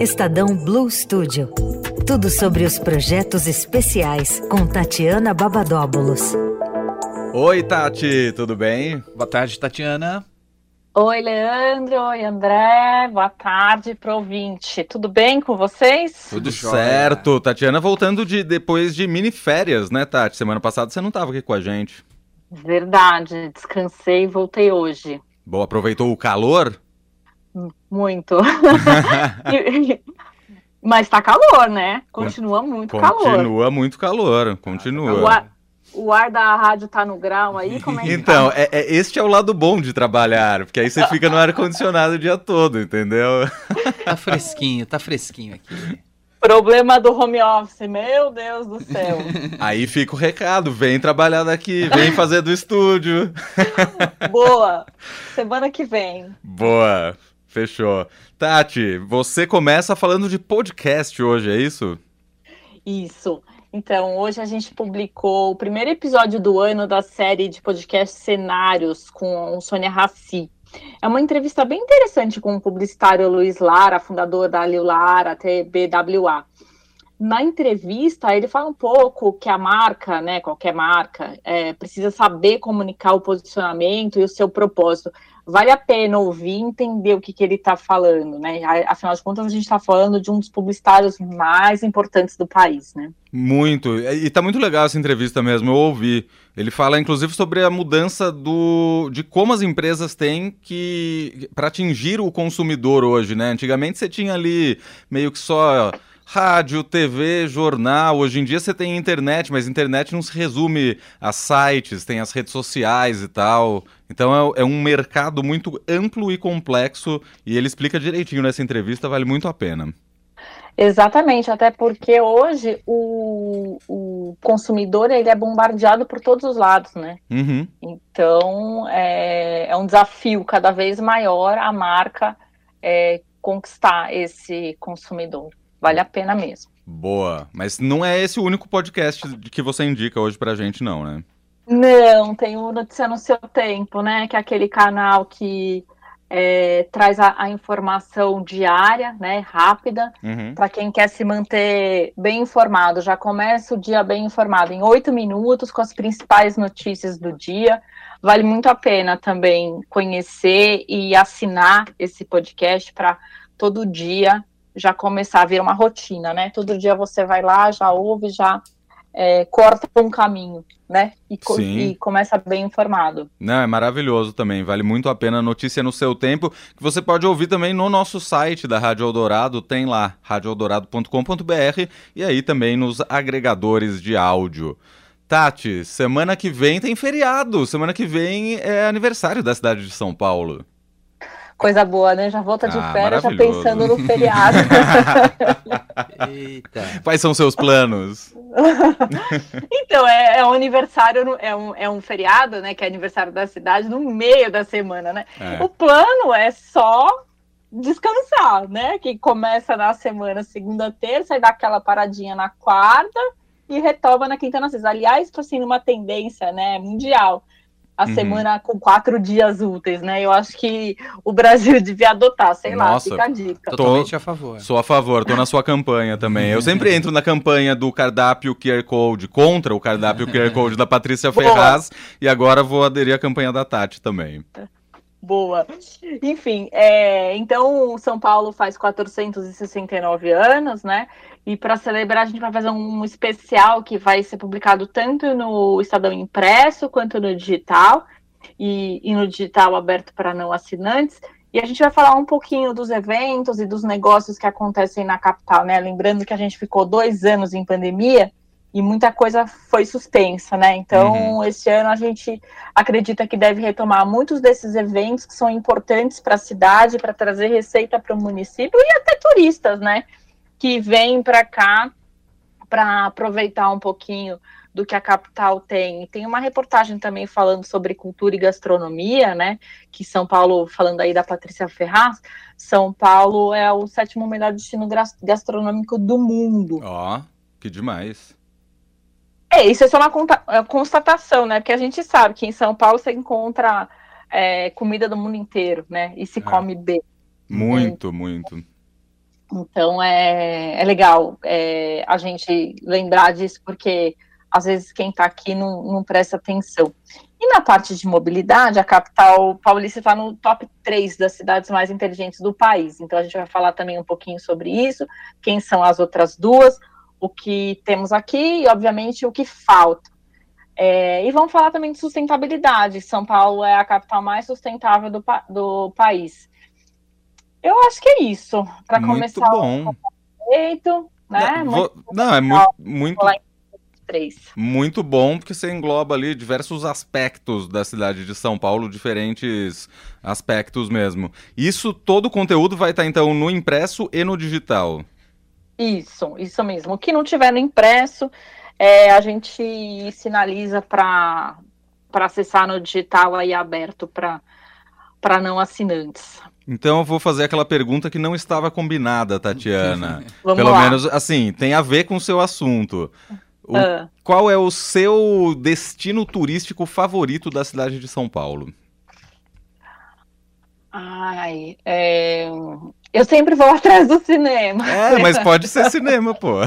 Estadão Blue Studio. Tudo sobre os projetos especiais com Tatiana Babadóbulos. Oi, Tati, tudo bem? Boa tarde, Tatiana. Oi, Leandro. Oi, André. Boa tarde pro ouvinte. Tudo bem com vocês? Tudo certo. Tatiana voltando de depois de mini férias, né, Tati? Semana passada você não estava aqui com a gente. Verdade. Descansei e voltei hoje. Bom, aproveitou o calor? Muito. Mas tá calor, né? Continua muito Continua calor. Continua muito calor, continua. O ar, o ar da rádio tá no grau aí? Como é que Então, tá? é, é- este é o lado bom de trabalhar, porque aí você fica no ar-condicionado o dia todo, entendeu? Tá fresquinho, tá fresquinho aqui. Problema do home office, meu Deus do céu. Aí fica o recado, vem trabalhar daqui, vem fazer do estúdio. Boa. Semana que vem. Boa, fechou. Tati, você começa falando de podcast hoje, é isso? Isso. Então, hoje a gente publicou o primeiro episódio do ano da série de podcast Cenários com Sônia Raci. É uma entrevista bem interessante com o publicitário Luiz Lara, fundador da Liu Lara, TBWA. Na entrevista, ele fala um pouco que a marca, né, qualquer marca, é, precisa saber comunicar o posicionamento e o seu propósito. Vale a pena ouvir e entender o que, que ele está falando, né? Afinal de contas, a gente está falando de um dos publicitários mais importantes do país, né? Muito. E tá muito legal essa entrevista mesmo, eu ouvi. Ele fala, inclusive, sobre a mudança do de como as empresas têm que. para atingir o consumidor hoje, né? Antigamente você tinha ali meio que só. Rádio, TV, jornal. Hoje em dia você tem internet, mas internet não se resume a sites, tem as redes sociais e tal. Então é, é um mercado muito amplo e complexo e ele explica direitinho nessa entrevista, vale muito a pena. Exatamente, até porque hoje o, o consumidor ele é bombardeado por todos os lados, né? Uhum. Então é, é um desafio cada vez maior a marca é, conquistar esse consumidor. Vale a pena mesmo. Boa, mas não é esse o único podcast que você indica hoje pra gente, não, né? Não, tem o Notícia no Seu Tempo, né? Que é aquele canal que é, traz a, a, informação diária, né? Rápida, uhum. para quem quer se manter bem informado. Já começa o dia bem informado em oito minutos com as principais notícias do dia. Vale muito a pena também conhecer e assinar esse podcast para todo dia já começar a vir uma rotina, né? Todo dia você vai lá, já ouve, já é, corta um caminho, né? E, co e, começa bem informado. Não, é maravilhoso também, vale muito a pena. Notícia no seu tempo, que você pode ouvir também no nosso site da Rádio Eldorado, tem lá, radioeldorado.com.br e aí também nos agregadores de áudio. Tati, semana que vem tem feriado, semana que vem é aniversário da cidade de São Paulo. Coisa boa, né? Já volta de Ah, férias, já pensando no feriado. Eita. Quais são seus planos? então, é, é um aniversário, é um, é um feriado, né? Que é aniversário da cidade no meio da semana, né? É. O plano é só descansar, né? Que começa na semana segunda, terça, e dá aquela paradinha na quarta e retoma na quinta, na sexta. Aliás, tô assim, numa tendência, né, mundial. A Uhum. semana com quatro dias úteis, né? Eu acho que o Brasil devia adotar, sei Nossa. lá, fica a dica. Totalmente a favor. Sou a favor, tô na sua campanha também. Eu sempre entro na campanha do cardápio QR Code, contra o cardápio QR Code da Patrícia Boa. Ferraz, e agora vou aderir à campanha da Tati também. Boa. Enfim, é, então São Paulo faz 469 anos, né? E para celebrar, a gente vai fazer um especial que vai ser publicado tanto no Estadão Impresso quanto no digital, e, e no digital aberto para não assinantes. E a gente vai falar um pouquinho dos eventos e dos negócios que acontecem na capital, né? Lembrando que a gente ficou dois anos em pandemia e muita coisa foi suspensa, né? Então, esse ano a gente acredita que deve retomar muitos desses eventos que são importantes para a cidade, para trazer receita para o município e até turistas, né? Que vêm para cá para aproveitar um pouquinho do que a capital tem. Tem uma reportagem também falando sobre cultura e gastronomia, né? Que São Paulo, falando aí da Patrícia Ferraz, São Paulo é o sétimo melhor destino gas- gastronômico do mundo. Ó, que demais. É, isso é só uma é, constatação, né? Porque a gente sabe que em São Paulo você encontra é, comida do mundo inteiro, né? E se É. come bem. Muito, muito. Então é, é legal é, a gente lembrar disso, porque às vezes quem está aqui não, não, presta atenção. E na parte de mobilidade, a capital paulista está no top 3 das cidades mais inteligentes do país. Então a gente vai falar também um pouquinho sobre isso, quem são as outras duas, o que temos aqui e, obviamente, o que falta. É, e vamos falar também de sustentabilidade. São Paulo é a capital mais sustentável do, do país. Eu acho que é isso. Para começar bom. Feito, né? Não, vou, não é muito, muito, muito bom, porque você engloba ali diversos aspectos da cidade de São Paulo, diferentes aspectos mesmo. Isso, todo o conteúdo vai estar, então, no impresso e no digital. Isso, isso mesmo. O que não tiver no impresso, é, a gente sinaliza para acessar no digital aí aberto para não assinantes. Então eu vou fazer aquela pergunta que não estava combinada, Tatiana. Vamos Pelo lá. menos, assim, tem a ver com o seu assunto. O, ah. Qual é o seu destino turístico favorito da cidade de São Paulo? Ai, é... eu sempre vou atrás do cinema. É, mas pode ser cinema, pô.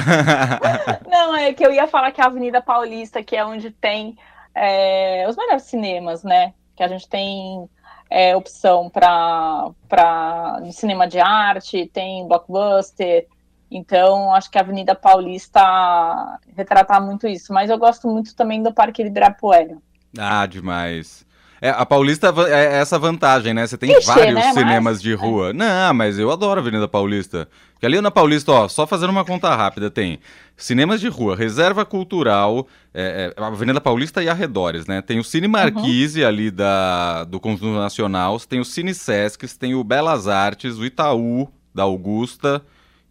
Não, é que eu ia falar que a Avenida Paulista, que é onde tem é, os melhores cinemas, né? Que a gente tem é, opção para cinema de arte, tem blockbuster. Então, acho que a Avenida Paulista retrata muito isso. Mas eu gosto muito também do Parque Ibirapuera. Ah, demais. É, a Paulista é essa vantagem, né? Você tem Ixi, vários né? cinemas mas... de rua. É. Não, mas eu adoro a Avenida Paulista. Porque ali na Paulista, ó, só fazendo uma conta rápida, tem cinemas de rua, reserva cultural, é, é, a Avenida Paulista e arredores, né? Tem o Cine Marquise uhum. ali da, do Conjunto Nacional, tem o Cine Sescs, tem o Belas Artes, o Itaú, da Augusta,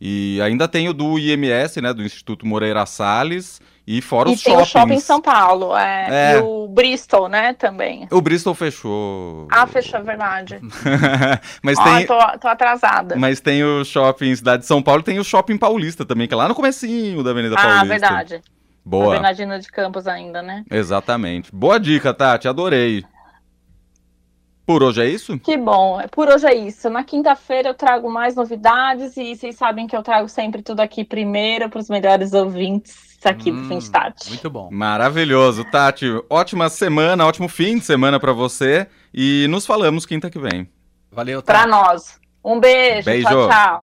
e ainda tem o do IMS, né? Do Instituto Moreira Salles e fora e os tem shoppings. o shopping São Paulo, é, é. E o Bristol, né, também. O Bristol fechou. Ah, fechou, é verdade. mas Ó, tem... tô, tô atrasada. Mas tem o shopping Cidade de São Paulo tem o shopping paulista também, que é lá no comecinho da Avenida ah, Paulista. Ah, verdade. Boa. Bernardino de Campos ainda, né? Exatamente. Boa dica, Tati, adorei. Por hoje é isso? Que bom. Por hoje é isso. Na quinta-feira eu trago mais novidades e vocês sabem que eu trago sempre tudo aqui primeiro para os melhores ouvintes aqui hum, do Fim de Tarde. Muito bom. Maravilhoso. Tati, ótima semana, ótimo fim de semana para você e nos falamos quinta que vem. Valeu, Tati. Para nós. Um beijo. Beijo. Tchau, tchau.